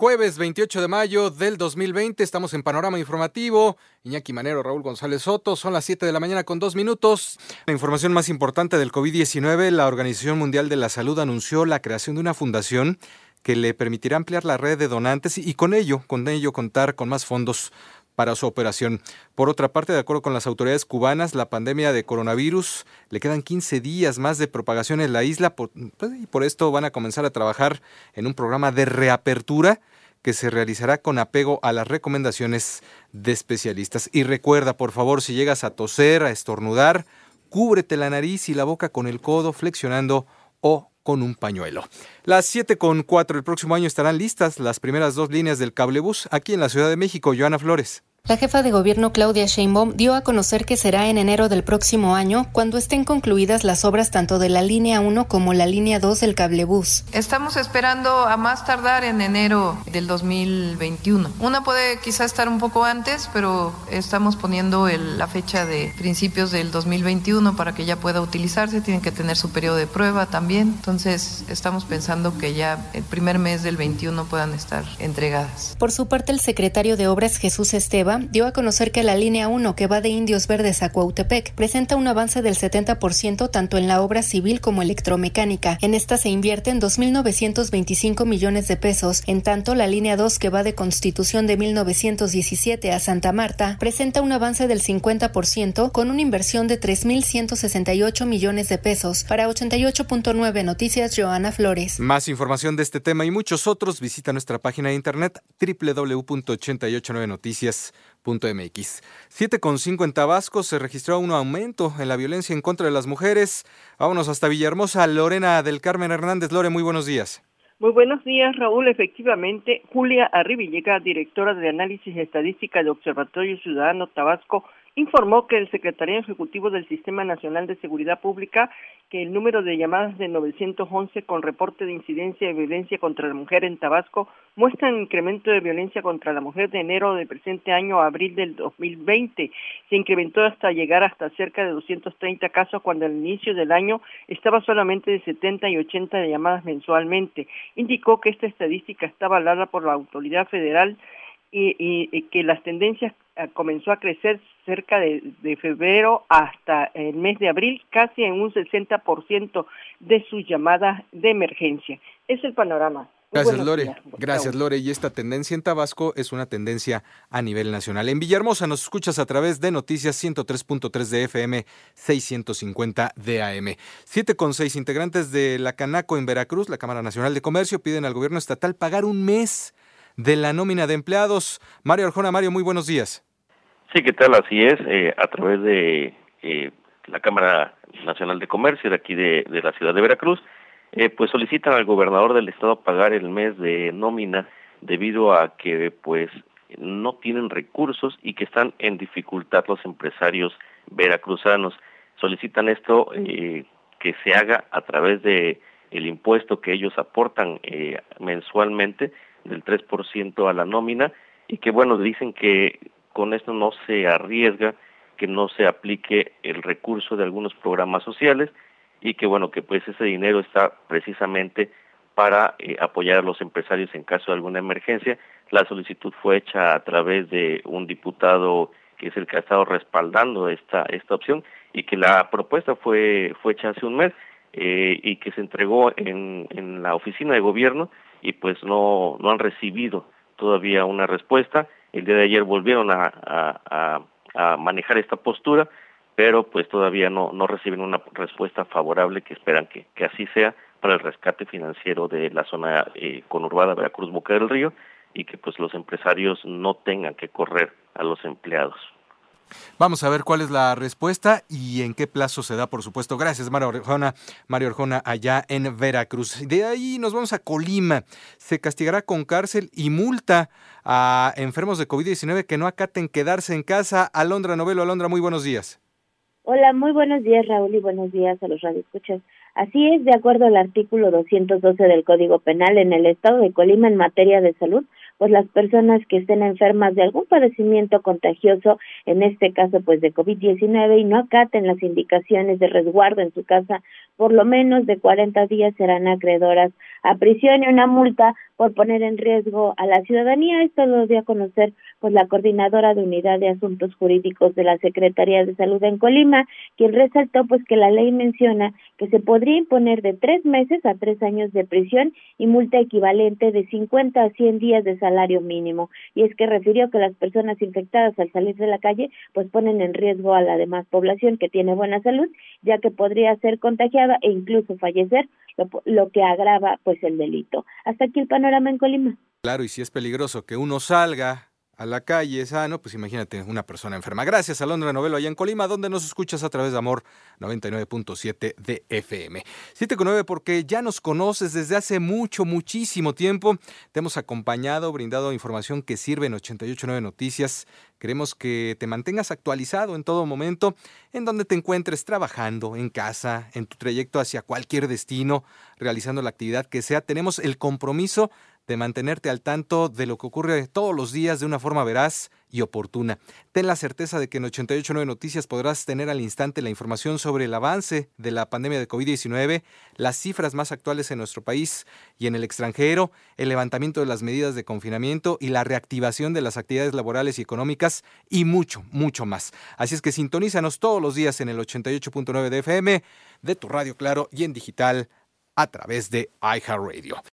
Jueves 28 de mayo del 2020, estamos en Panorama Informativo. Iñaki Manero, Raúl González Soto, son las 7 de la mañana con dos minutos. La información más importante del COVID-19, la Organización Mundial de la Salud anunció la creación de una fundación que le permitirá ampliar la red de donantes y con ello, con ello contar con más fondos para su operación. Por otra parte, de acuerdo con las autoridades cubanas, la pandemia de coronavirus le quedan 15 días más de propagación en la isla pues, y por esto van a comenzar a trabajar en un programa de reapertura que se realizará con apego a las recomendaciones de especialistas. Y recuerda, por favor, si llegas a toser, a estornudar, cúbrete la nariz y la boca con el codo flexionando o con un pañuelo. Las 7 con 4 el próximo año estarán listas las primeras dos líneas del cablebús aquí en la Ciudad de México. Joana Flores. La jefa de gobierno Claudia Sheinbaum dio a conocer que será en enero del próximo año cuando estén concluidas las obras tanto de la línea 1 como la línea 2 del cablebús. Estamos esperando a más tardar en enero del 2021. Una puede quizás estar un poco antes, pero estamos poniendo la fecha de principios del 2021 para que ya pueda utilizarse. Tienen que tener su periodo de prueba también. Entonces estamos pensando que ya el primer mes del 21 puedan estar entregadas. Por su parte, el secretario de Obras Jesús Esteban dio a conocer que la línea 1 que va de Indios Verdes a Cuautepec presenta un avance del 70% tanto en la obra civil como electromecánica. En esta se invierten 2.925 millones de pesos. En tanto, la línea 2 que va de Constitución de 1917 a Santa Marta presenta un avance del 50% con una inversión de 3.168 millones de pesos. Para 88.9 Noticias, Joana Flores. Más información de este tema y muchos otros visita nuestra página de internet www.889noticias .mx. 7,5 en Tabasco se registró un aumento en la violencia en contra de las mujeres. Vámonos hasta Villahermosa. Lorena del Carmen Hernández. Lore, muy buenos días. Muy buenos días, Raúl. Efectivamente, Julia Arribillega, directora de Análisis Estadística de Observatorio Ciudadano Tabasco, informó que el secretario ejecutivo del Sistema Nacional de Seguridad Pública que el número de llamadas de 911 con reporte de incidencia de violencia contra la mujer en Tabasco muestra un incremento de violencia contra la mujer de enero del presente año a abril del 2020. Se incrementó hasta llegar hasta cerca de 230 casos cuando al inicio del año estaba solamente de 70 y 80 de llamadas mensualmente. Indicó que esta estadística está avalada por la autoridad federal y, que las tendencias eh, comenzó a crecer cerca de, febrero hasta el mes de abril, casi en un 60% de sus llamadas de emergencia. Es el panorama. Gracias, Lore. Gracias, Lore. Y esta tendencia en Tabasco es una tendencia a nivel nacional. En Villahermosa nos escuchas a través de Noticias 103.3 de FM, 650 de AM. Siete con seis integrantes de la Canaco en Veracruz, la Cámara Nacional de Comercio, piden al gobierno estatal pagar un mes de la nómina de empleados. Mario Arjona, Mario, muy buenos días. Sí, ¿qué tal? Así es, eh, a través de eh, la Cámara Nacional de Comercio de aquí de, la ciudad de Veracruz, eh, pues solicitan al gobernador del estado pagar el mes de nómina debido a que pues no tienen recursos y que están en dificultad los empresarios veracruzanos. Solicitan esto que se haga a través de el impuesto que ellos aportan mensualmente del 3% a la nómina y que bueno, dicen que con esto no se arriesga que no se aplique el recurso de algunos programas sociales y que bueno, que pues ese dinero está precisamente para eh, apoyar a los empresarios en caso de alguna emergencia. La solicitud fue hecha a través de un diputado que es el que ha estado respaldando esta esta opción y que la propuesta fue fue hecha hace un mes eh, y que se entregó en, en la oficina de gobierno y pues no, no han recibido todavía una respuesta. El día de ayer volvieron a, manejar esta postura, pero pues todavía no, reciben una respuesta favorable que esperan que, que así sea para el rescate financiero de la zona eh, conurbada Veracruz Boca del Río y que pues los empresarios no tengan que correr a los empleados. Vamos a ver cuál es la respuesta y en qué plazo se da, por supuesto. Gracias, Mario Orjona, Mario Orjona, allá en Veracruz. De ahí nos vamos a Colima. Se castigará con cárcel y multa a enfermos de COVID-19 que no acaten quedarse en casa. Alondra Novelo, Alondra, muy buenos días. Hola, muy buenos días, Raúl, y buenos días a los radioescuchas. Así es, de acuerdo al artículo 212 del Código Penal, en el Estado de Colima en materia de salud, pues las personas que estén enfermas de algún padecimiento contagioso, en este caso pues de COVID-19 y no acaten las indicaciones de resguardo en su casa, por lo menos de 40 días serán acreedoras a prisión y una multa por poner en riesgo a la ciudadanía. Esto lo dio a conocer pues la coordinadora de unidad de asuntos jurídicos de la Secretaría de Salud en Colima, quien resaltó pues que la ley menciona que se podría imponer de tres meses a tres años de prisión y multa equivalente de 50 a 100 días de salario mínimo. Y es que refirió que las personas infectadas al salir de la calle pues ponen en riesgo a la demás población que tiene buena salud, ya que podría ser contagiada e incluso fallecer, lo, lo que agrava pues el delito. Hasta aquí el panorama en Colima. Claro, y si es peligroso que uno salga a la calle sano, pues imagínate una persona enferma. Gracias a Londra Novelo allá en Colima, donde nos escuchas a través de Amor 99.7 de FM. te nueve porque ya nos conoces desde hace mucho, muchísimo tiempo. Te hemos acompañado, brindado información que sirve en 889 Noticias. Queremos que te mantengas actualizado en todo momento, en donde te encuentres trabajando, en casa, en tu trayecto hacia cualquier destino, realizando la actividad que sea. Tenemos el compromiso de mantenerte al tanto de lo que ocurre todos los días de una forma veraz y oportuna. Ten la certeza de que en 889 Noticias podrás tener al instante la información sobre el avance de la pandemia de COVID-19, las cifras más actuales en nuestro país y en el extranjero, el levantamiento de las medidas de confinamiento y la reactivación de las actividades laborales y económicas y mucho, mucho más. Así es que sintonízanos todos los días en el 88.9 de FM, de tu radio claro y en digital a través de iHeartRadio.